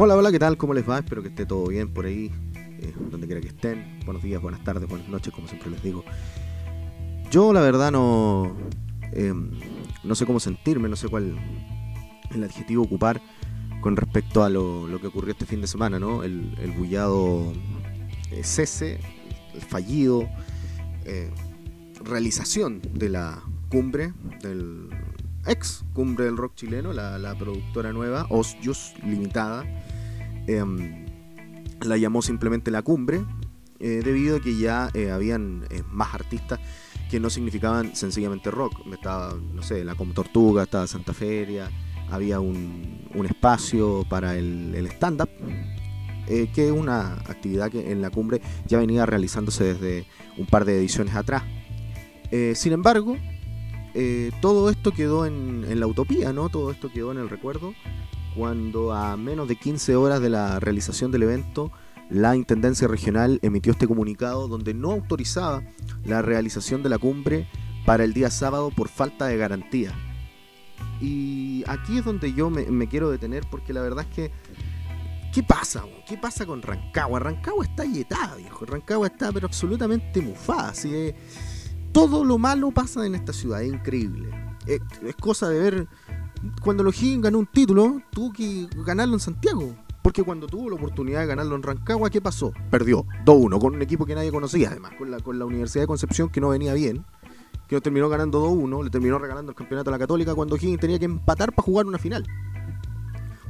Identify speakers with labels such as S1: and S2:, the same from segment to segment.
S1: Hola, hola, ¿qué tal? ¿Cómo les va? Espero que esté todo bien por ahí, eh, donde quiera que estén. Buenos días, buenas tardes, buenas noches, como siempre les digo. Yo la verdad no, eh, no sé cómo sentirme, no sé cuál el adjetivo ocupar con respecto a lo, lo que ocurrió este fin de semana, ¿no? El, el bullado eh, cese, el fallido, eh, realización de la cumbre, del ex cumbre del rock chileno, la, la productora nueva, Osjus Limitada, em, la llamó simplemente la cumbre, eh, debido a que ya eh, habían eh, más artistas que no significaban sencillamente rock. Estaba, no sé, la Com Tortuga, estaba Santa Feria, había un, un espacio para el, stand-up, que es una actividad que en la cumbre ya venía realizándose desde un par de ediciones atrás. Sin embargo, todo esto quedó en, en la utopía, ¿no? Todo esto quedó en el recuerdo cuando a menos de 15 horas de la realización del evento, la Intendencia Regional emitió este comunicado donde no autorizaba la realización de la cumbre para el día sábado por falta de garantía. Y aquí es donde yo me, quiero detener porque la verdad es que ¿Qué pasa? ¿Qué pasa con Rancagua? Rancagua está yetada, viejo. Rancagua está pero absolutamente mufada. Así que todo lo malo pasa en esta ciudad, es increíble. Es, es cosa de ver cuando los Higgins ganó un título, tuvo que ganarlo en Santiago. Porque cuando tuvo la oportunidad de ganarlo en Rancagua, ¿qué pasó? Perdió 2-1 con un equipo que nadie conocía, además, con la, con la Universidad de Concepción que no venía bien. Que lo terminó ganando 2-1, le terminó regalando el campeonato a la Católica cuando Higgins tenía que empatar para jugar una final.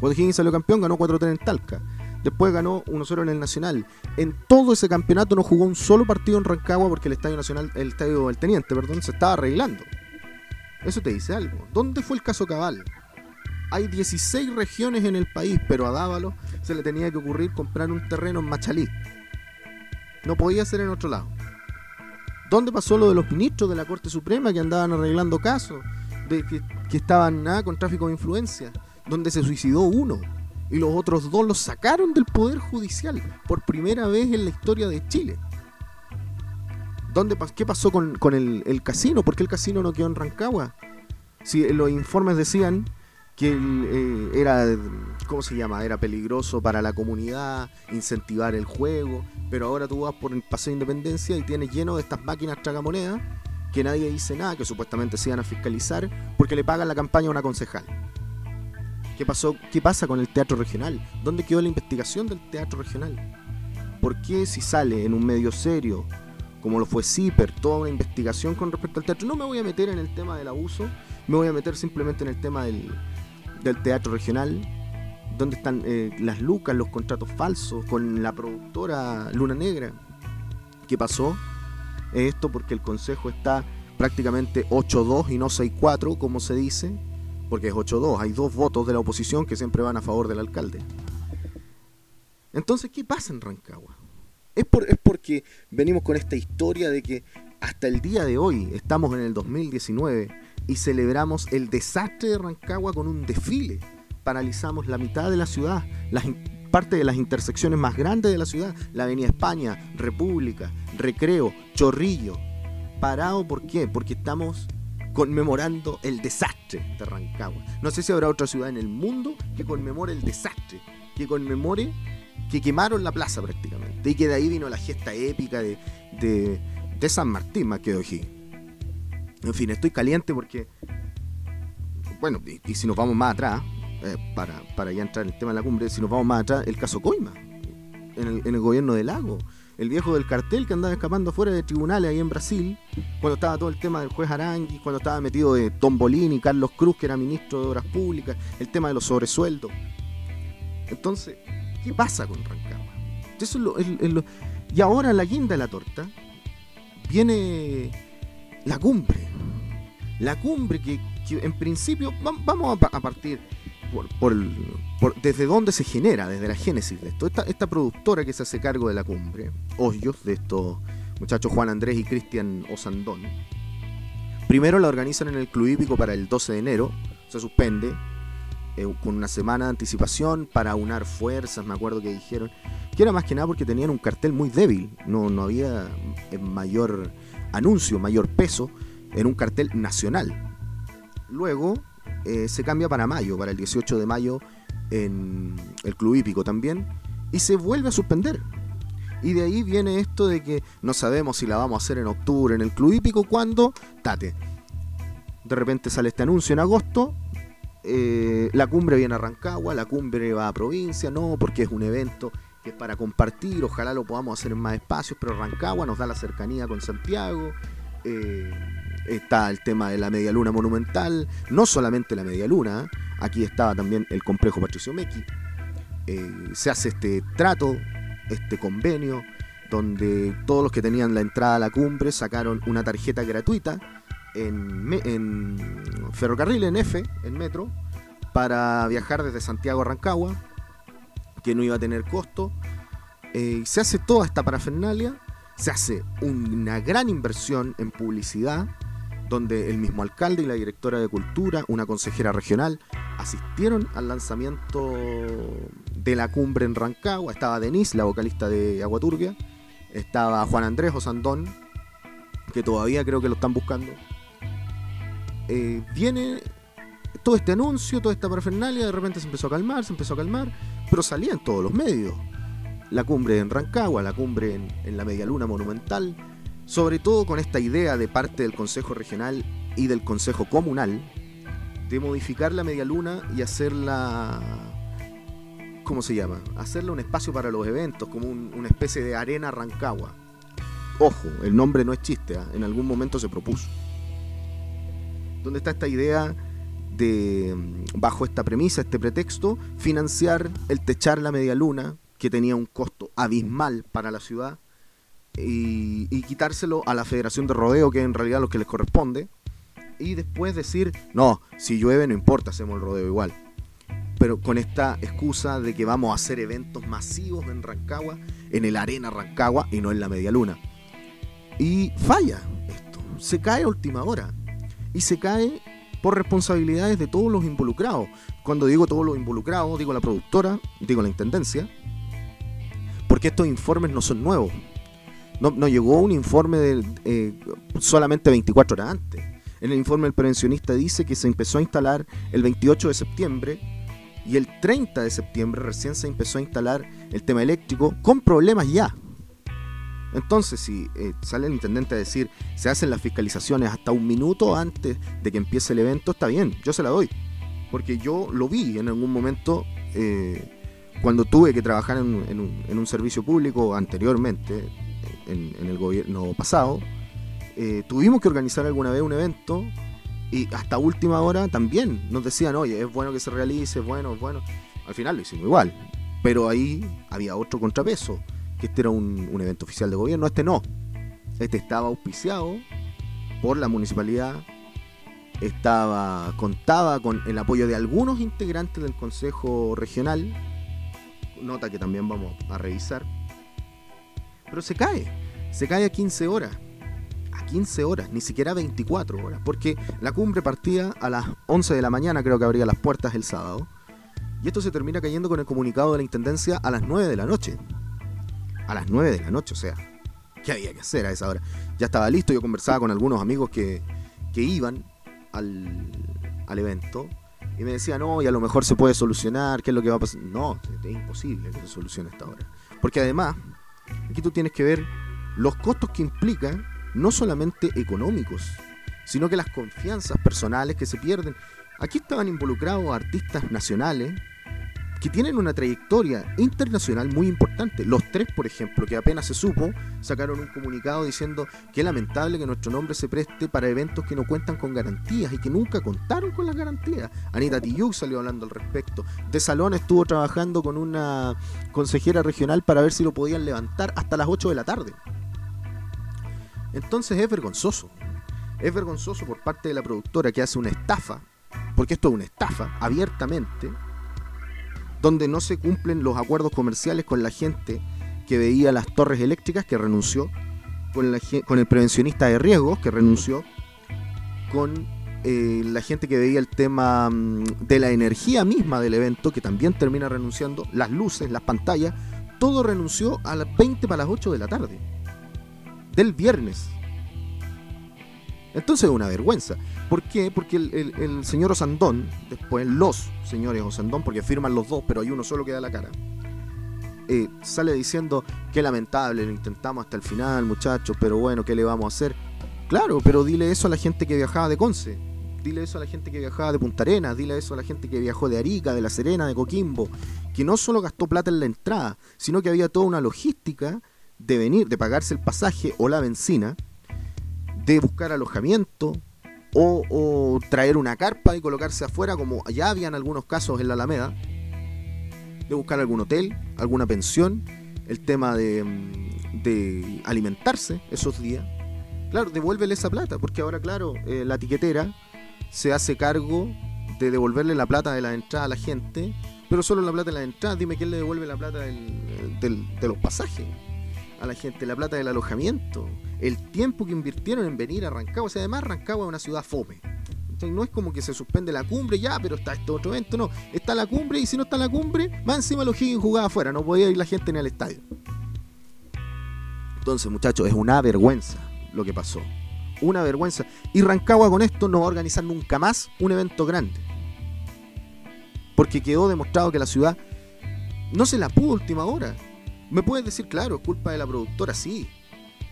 S1: Cuando Higgins salió campeón, ganó 4-3 en Talca. Después ganó 1-0 en el Nacional. En todo ese campeonato no jugó un solo partido en Rancagua porque el Estadio Nacional, el Estadio del Teniente, perdón, se estaba arreglando. Eso te dice algo. ¿Dónde fue el caso Cabal? Hay 16 regiones en el país, pero a Dávalo se le tenía que ocurrir comprar un terreno en Machalí. No podía ser en otro lado. ¿Dónde pasó lo de los ministros de la Corte Suprema que andaban arreglando casos? De que, que estaban nada con tráfico de influencia. Donde se suicidó uno. Y los otros dos los sacaron del Poder Judicial. Por primera vez en la historia de Chile. ¿Dónde, ¿Qué pasó con, el, casino? ¿Por qué el casino no quedó en Rancagua? Si los informes decían que eh, era, ¿cómo se llama? Era peligroso para la comunidad, incentivar el juego, pero ahora tú vas por el Paseo de Independencia y tienes lleno de estas máquinas tragamonedas que nadie dice nada, que supuestamente se iban a fiscalizar porque le pagan la campaña a una concejal. ¿Qué pasó? ¿Qué pasa con el teatro regional? ¿Dónde quedó la investigación del teatro regional? ¿Por qué si sale en un medio serio, como lo fue CIPER, toda una investigación con respecto al teatro? No me voy a meter en el tema del abuso, me voy a meter simplemente en el tema del, del teatro regional, donde están eh, las lucas, los contratos falsos con la productora Luna Negra. ¿Qué pasó? Esto porque el consejo está prácticamente 8-2 y no 6-4, como se dice, porque es 8-2, hay dos votos de la oposición que siempre van a favor del alcalde. Entonces, ¿qué pasa en Rancagua? Es, por, es porque venimos con esta historia de que hasta el día de hoy, estamos en el 2019, y celebramos el desastre de Rancagua con un desfile. Paralizamos la mitad de la ciudad, las parte de las intersecciones más grandes de la ciudad, la Avenida España, República, Recreo, Chorrillo. Parado, ¿por qué? Porque estamos conmemorando el desastre de Rancagua. No sé si habrá otra ciudad en el mundo que conmemore el desastre, que conmemore que quemaron la plaza prácticamente, y que de ahí vino la gesta épica de, de, San Martín más que de. En fin, estoy caliente porque, bueno, y, y si nos vamos más atrás, eh, para, para ya entrar en el tema de la cumbre, si nos vamos más atrás, el caso Coima, en el, gobierno de Lago, el viejo del cartel que andaba escapando fuera de tribunales ahí en Brasil, cuando estaba todo el tema del juez Arangui, cuando estaba metido de Tombolini, Carlos Cruz, que era ministro de Obras Públicas, el tema de los sobresueldos. Entonces, ¿qué pasa con Rancagua? Y ahora la guinda de la torta viene la cumbre. La cumbre que, en principio vam- vamos a, pa- a partir desde dónde se genera, desde la génesis de esto. Esta, esta productora que se hace cargo de la cumbre, Hoyos, de estos muchachos Juan Andrés y Cristian Osandón, primero la organizan en el Club Hípico para el 12 de enero, se suspende, eh, con una semana de anticipación para unar fuerzas, me acuerdo que dijeron, que era más que nada porque tenían un cartel muy débil, no, no había eh, mayor anuncio, mayor peso en un cartel nacional. Luego eh, se cambia para mayo, para el 18 de mayo, en el club hípico también, y se vuelve a suspender. Y de ahí viene esto de que no sabemos si la vamos a hacer en octubre en el club hípico, cuando, tate, de repente sale este anuncio en agosto, eh, la cumbre viene a Rancagua, la cumbre va a provincia, no, porque es un evento que es para compartir, ojalá lo podamos hacer en más espacios, pero Rancagua nos da la cercanía con Santiago. Eh, está el tema de la media luna monumental, no solamente la media luna, aquí estaba también el complejo Patricio Mequi. Eh, se hace este trato, este convenio, donde todos los que tenían la entrada a la cumbre sacaron una tarjeta gratuita en, ferrocarril, en F, en metro, para viajar desde Santiago a Rancagua, que no iba a tener costo. Eh, se hace toda esta parafernalia, se hace una gran inversión en publicidad, donde el mismo alcalde y la directora de cultura, una consejera regional, asistieron al lanzamiento de la cumbre en Rancagua. Estaba Denise, la vocalista de Aguaturbia. Estaba Juan Andrés Osandón, que todavía creo que lo están buscando. Eh, viene todo este anuncio, toda esta parafernalia, de repente se empezó a calmar, se empezó a calmar, pero salía en todos los medios. La cumbre en Rancagua, la cumbre en, la Medialuna Monumental, sobre todo con esta idea de parte del Consejo Regional y del Consejo Comunal de modificar la media luna y hacerla ¿cómo se llama? Hacerla un espacio para los eventos, como una especie de arena Rancagua. Ojo, el nombre no es chiste, ¿ah? en algún momento se propuso. ¿Dónde está esta idea de, bajo esta premisa, este pretexto, financiar el techar la media luna, que tenía un costo abismal para la ciudad, y, quitárselo a la Federación de Rodeo, que es en realidad lo que les corresponde, y después decir, no, si llueve no importa, hacemos el rodeo igual. Pero con esta excusa de que vamos a hacer eventos masivos en Rancagua, en el Arena Rancagua y no en la Media Luna. Y falla esto, se cae a última hora. Y se cae por responsabilidades de todos los involucrados. Cuando digo todos los involucrados, digo la productora, digo la intendencia, porque estos informes no son nuevos. No, llegó un informe de, eh, solamente 24 horas antes. En el informe el prevencionista dice que se empezó a instalar el 28 de septiembre y el 30 de septiembre recién se empezó a instalar el tema eléctrico con problemas ya. Entonces, si eh, sale el intendente a decir se hacen las fiscalizaciones hasta un minuto antes de que empiece el evento, está bien, yo se la doy. Porque yo lo vi en algún momento eh, cuando tuve que trabajar en, un, servicio público anteriormente, en, el gobierno pasado, eh, tuvimos que organizar alguna vez un evento y hasta última hora también nos decían, oye, es bueno que se realice, es bueno, es bueno. Al final lo hicimos igual, pero ahí había otro contrapeso, que este era un, un evento oficial de gobierno, este no. Este estaba auspiciado por la municipalidad, estaba contaba con el apoyo de algunos integrantes del Consejo Regional, nota que también vamos a revisar, pero se cae, se cae a 15 horas. A 15 horas, ni siquiera 24 horas, porque la cumbre partía a las 11 de la mañana, creo que abría las puertas el sábado, y esto se termina cayendo con el comunicado de la Intendencia a las 9 de la noche. A las 9 de la noche, o sea, ¿qué había que hacer a esa hora? Ya estaba listo, yo conversaba con algunos amigos que, que iban al, al evento y me decían, no, y a lo mejor se puede solucionar, ¿qué es lo que va a pasar? No, es imposible que se solucione esta hora. Porque además, Aquí tú tienes que ver los costos que implican, no solamente económicos, sino que las confianzas personales que se pierden. Aquí estaban involucrados artistas nacionales que tienen una trayectoria internacional muy importante. Los tres, por ejemplo, que apenas se supo, sacaron un comunicado diciendo que es lamentable que nuestro nombre se preste para eventos que no cuentan con garantías y que nunca contaron con las garantías. Anita Tiyuk salió hablando al respecto. De Salón estuvo trabajando con una consejera regional para ver si lo podían levantar hasta las 8 de la tarde. Entonces es vergonzoso. Es vergonzoso por parte de la productora que hace una estafa, porque esto es una estafa, abiertamente, donde no se cumplen los acuerdos comerciales con la gente que veía las torres eléctricas, que renunció, con, con el prevencionista de riesgos, que renunció, con eh, la gente que veía el tema mm, de la energía misma del evento, que también termina renunciando, las luces, las pantallas, todo renunció a las 20 para las 8 de la tarde, del viernes. Entonces es una vergüenza. ¿Por qué? Porque el, señor Osandón, después los señores Osandón, porque firman los dos, pero hay uno solo que da la cara, eh, sale diciendo que lamentable, lo intentamos hasta el final, muchachos, pero bueno, ¿qué le vamos a hacer? Claro, pero dile eso a la gente que viajaba de Conce, dile eso a la gente que viajaba de Punta Arenas, dile eso a la gente que viajó de Arica, de La Serena, de Coquimbo, que no solo gastó plata en la entrada, sino que había toda una logística de venir, de pagarse el pasaje o la benzina, de buscar alojamiento o, traer una carpa y colocarse afuera, como ya habían algunos casos en la Alameda, de buscar algún hotel, alguna pensión, el tema de, mm, alimentarse esos días. Claro, devuélvele esa plata, porque ahora, claro, eh, la tiquetera se hace cargo de devolverle la plata de la entrada a la gente, pero solo la plata de la entrada. Dime quién le devuelve la plata de los pasajes a la gente, la plata del alojamiento, el tiempo que invirtieron en venir a Rancagua. O sea, además Rancagua es una ciudad fome. Entonces, no es como que se suspende la cumbre, ya, pero está este otro evento, no. Está la cumbre y si no está la cumbre, más encima los Higgins jugaba afuera, no podía ir la gente ni al estadio. Entonces, muchachos, es una vergüenza lo que pasó una vergüenza. Y Rancagua con esto no va a organizar nunca más un evento grande. Porque quedó demostrado que la ciudad no se la pudo última hora. Me puedes decir, claro, es culpa de la productora, sí.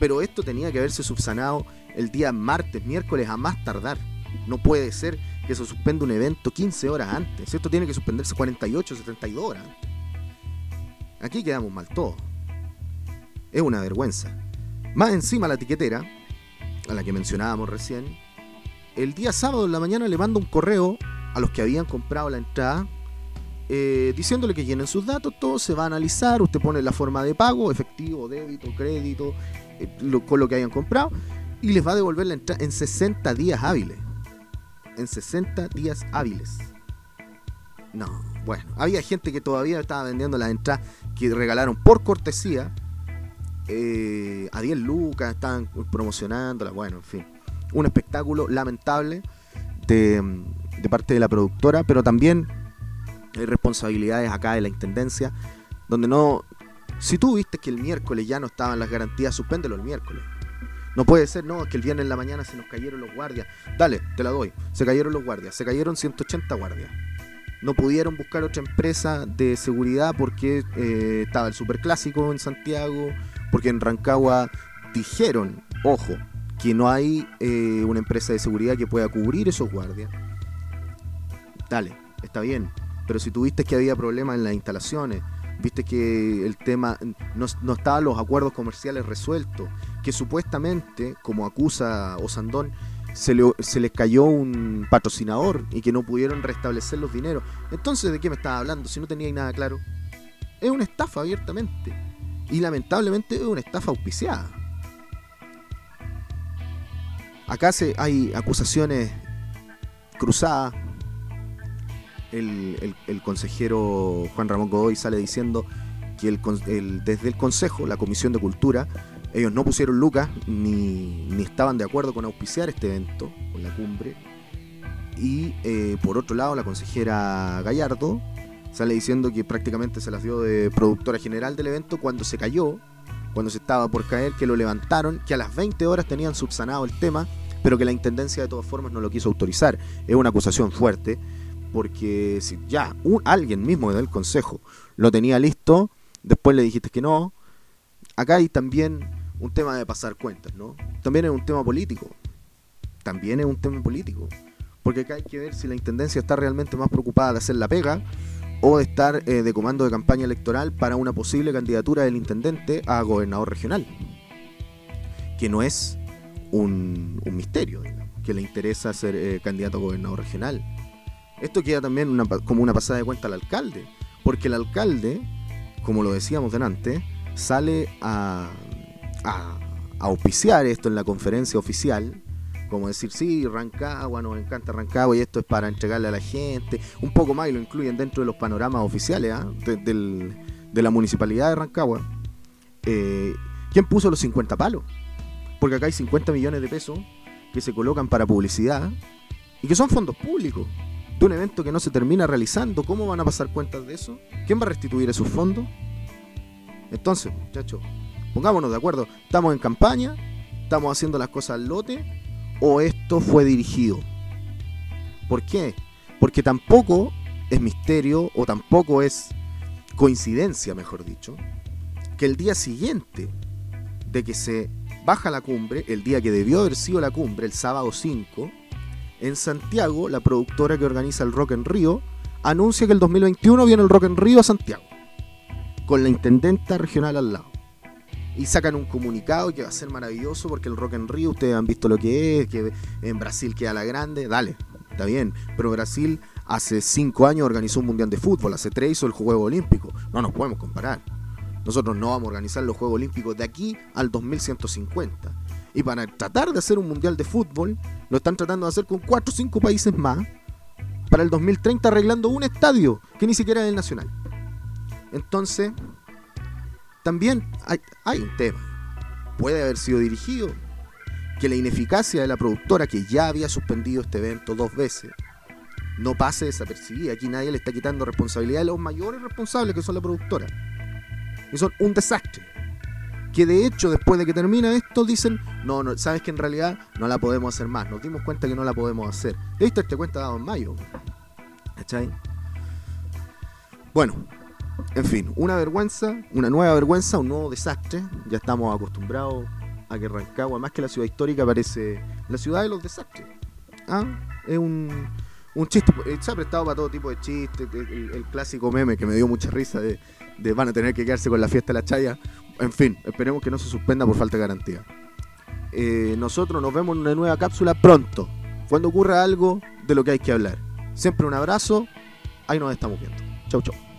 S1: Pero esto tenía que haberse subsanado el día martes, miércoles a más tardar. No puede ser que se suspenda un evento 15 horas antes. Esto tiene que suspenderse 48, 72 horas Aquí quedamos mal todos. Es una vergüenza. Más encima la etiquetera a la que mencionábamos recién, el día sábado en la mañana le manda un correo a los que habían comprado la entrada eh, diciéndole que llenen sus datos, todo se va a analizar, usted pone la forma de pago, efectivo, débito, crédito, eh, con lo que hayan comprado, y les va a devolver la entrada en 60 días hábiles. En 60 días hábiles. No, bueno, había gente que todavía estaba vendiendo las entradas que regalaron por cortesía eh, a 10 lucas, estaban promocionándola, bueno, en fin. Un espectáculo lamentable de, parte de la productora, pero también hay responsabilidades acá de la Intendencia, donde no... Si tú viste que el miércoles ya no estaban las garantías, suspéndelo el miércoles. No puede ser, no, que el viernes en la mañana se nos cayeron los guardias. Dale, te la doy. Se cayeron los guardias, se cayeron 180 guardias. No pudieron buscar otra empresa de seguridad porque eh, estaba el superclásico en Santiago, porque en Rancagua dijeron, ojo, que no hay eh, una empresa de seguridad que pueda cubrir esos guardias. Dale, está bien. Pero si tuviste que había problemas en las instalaciones, viste que el tema no, no estaban los acuerdos comerciales resueltos, que supuestamente, como acusa Osandón, se, le, se les cayó un patrocinador y que no pudieron restablecer los dineros. Entonces, ¿de qué me estaba hablando si no tenía nada claro? Es una estafa abiertamente. Y lamentablemente es una estafa auspiciada. Acá se, hay acusaciones cruzadas. El, consejero Juan Ramón Godoy sale diciendo que el, desde el Consejo, la Comisión de Cultura, ellos no pusieron lucas ni, ni estaban de acuerdo con auspiciar este evento, con la cumbre. Y eh, por otro lado, la consejera Gallardo sale diciendo que prácticamente se las dio de productora general del evento cuando se cayó, cuando se estaba por caer, que lo levantaron, que a las 20 horas tenían subsanado el tema, pero que la intendencia de todas formas no lo quiso autorizar. Es una acusación fuerte, porque si ya un, alguien mismo del consejo lo tenía listo, después le dijiste que no. Acá hay también un tema de pasar cuentas, ¿no? También es un tema político. También es un tema político. Porque acá hay que ver si la intendencia está realmente más preocupada de hacer la pega o de estar eh, de comando de campaña electoral para una posible candidatura del intendente a gobernador regional. Que no es un, misterio, que le interesa ser eh, candidato a gobernador regional. Esto queda también como una pasada de cuenta al alcalde, porque el alcalde, como lo decíamos delante, sale a, a auspiciar esto en la conferencia oficial como decir, sí, Rancagua, nos encanta Rancagua y esto es para entregarle a la gente, un poco más y lo incluyen dentro de los panoramas oficiales ¿ah? de, la municipalidad de Rancagua. Eh, ¿Quién puso los 50 palos? Porque acá hay 50 millones de pesos que se colocan para publicidad y que son fondos públicos de un evento que no se termina realizando. ¿Cómo van a pasar cuentas de eso? ¿Quién va a restituir esos fondos? Entonces, muchachos, pongámonos de acuerdo. Estamos en campaña, estamos haciendo las cosas al lote o esto fue dirigido. ¿Por qué? Porque tampoco es misterio o tampoco es coincidencia, mejor dicho, que el día siguiente de que se baja la cumbre, el día que debió haber sido la cumbre, el sábado 5, en Santiago, la productora que organiza el Rock en Río anuncia que el 2021 viene el Rock en Río a Santiago, con la intendenta regional al lado. Y sacan un comunicado que va a ser maravilloso porque el Rock en Río, ustedes han visto lo que es, que en Brasil queda la grande, dale, está bien, pero Brasil hace cinco años organizó un mundial de fútbol, hace tres hizo el Juego Olímpico, no nos podemos comparar. Nosotros no vamos a organizar los Juegos Olímpicos de aquí al 2150. Y para tratar de hacer un mundial de fútbol, lo están tratando de hacer con 4 o 5 países más. Para el 2030 arreglando un estadio que ni siquiera es el nacional. Entonces, también hay, hay un tema. Puede haber sido dirigido que la ineficacia de la productora que ya había suspendido este evento dos veces no pase desapercibida. Aquí nadie le está quitando responsabilidad a los mayores responsables que son la productora. Y son un desastre que de hecho después de que termina esto dicen, no, no, sabes que en realidad no la podemos hacer más, nos dimos cuenta que no la podemos hacer. Esto este cuenta dado en mayo. ¿Cachai? Bueno, en fin, una vergüenza, una nueva vergüenza, un nuevo desastre. Ya estamos acostumbrados a que Rancagua, más que la ciudad histórica, parece la ciudad de los desastres. ¿Ah? Es un, un chiste, eh, se ha prestado para todo tipo de chistes, el, clásico meme que me dio mucha risa de, de, van a tener que quedarse con la fiesta de la chaya. En fin, esperemos que no se suspenda por falta de garantía. Eh, nosotros nos vemos en una nueva cápsula pronto, cuando ocurra algo de lo que hay que hablar. Siempre un abrazo, ahí nos estamos viendo. Chau, chau.